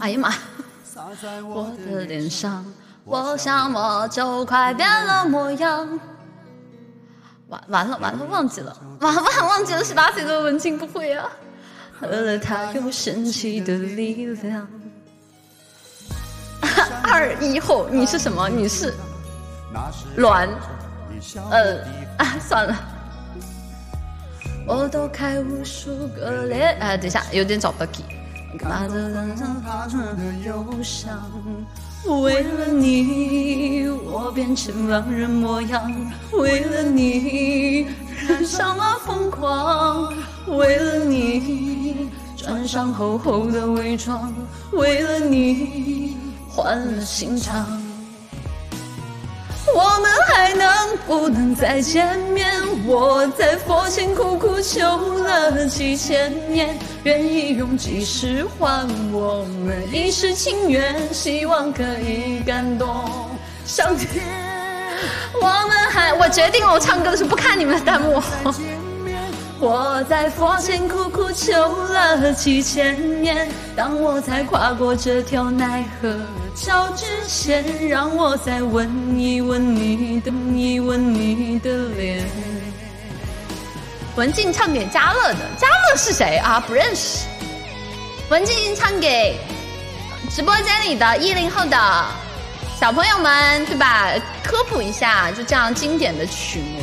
哎呀妈！我的脸上，我想我就快变了模样。完完了完了，忘记了，完完忘记了十八岁的文静不会啊。喝了它有神奇的力量。二一后，你是什么？你是卵？呃啊，算了。我都开无数个脸。哎，等一下，有点找不到 key。拿着脸上发出的忧伤，为了你，我变成狼人模样。为了你，染上了疯狂。为了你，穿上厚厚的伪装。为了你，换了心肠。我们还能不能再见面？我在佛前苦苦求了几千年，愿意用几世换我们一世情缘，希望可以感动上天。我们还……我决定了，我唱歌的时候不看你们的弹幕。我在佛前苦苦求了几千年，当我才跨过这条奈何桥之前，让我再吻一吻你的，一吻你的脸。文静唱给嘉乐的，嘉乐是谁啊？不认识。文静唱给直播间里的一零后的小朋友们，对吧？科普一下，就这样经典的曲目，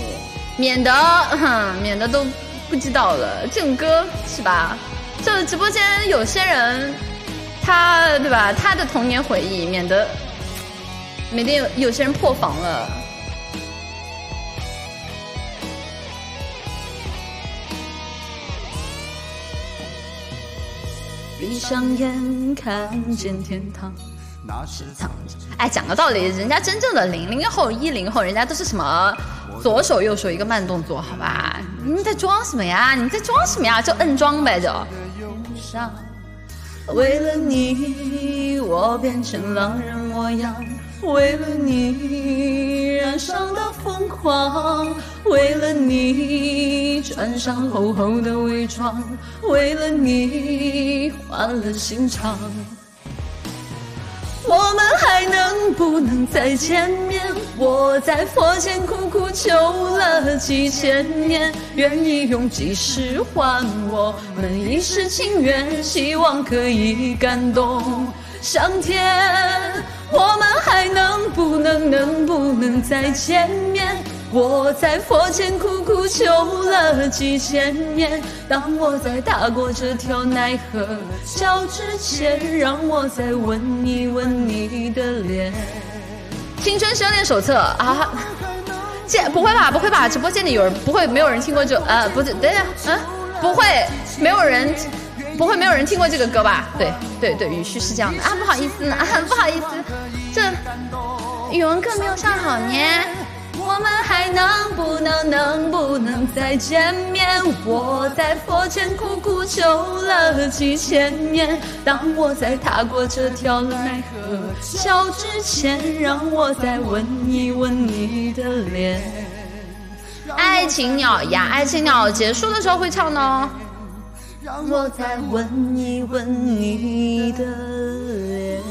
免得哼，免得都。不知道了，这种歌是吧？就直播间有些人，他对吧？他的童年回忆，免得免得有有些人破防了。闭上眼，看见天堂。那是藏着。哎，讲个道理，人家真正的零零后、一零后，人家都是什么左手右手一个慢动作，好吧？你们在装什么呀？你们在装什么呀？就摁装呗，就。为了你，我变成狼人模样；为了你，染上了疯狂；为了你，穿上厚厚的伪装；为了你，换了心肠。我们还能不能再见面？我在佛前苦苦求了几千年，愿意用几世换我们一世情缘，希望可以感动上天。我们还能不能能不能再见面？我在佛前苦苦求了几千年，当我在踏过这条奈何桥之前，让我再吻一吻你的脸。青春修炼手册啊，这不会吧？不会吧？直播间里有人不会？没有人听过这？呃，不是，等一下，嗯，不会，没有人，不会没有人听过这个歌吧？对对对，语序是这样的啊，不好意思呢，啊，不好意思，这语文课没有上好呢。我们还能不能能不能再见面？我在佛前苦苦求了几千年，当我在踏过这条奈何桥之前，让我再吻一吻你的脸。爱情鸟呀，爱情鸟结束的时候会唱呢。让我再吻一吻你的脸。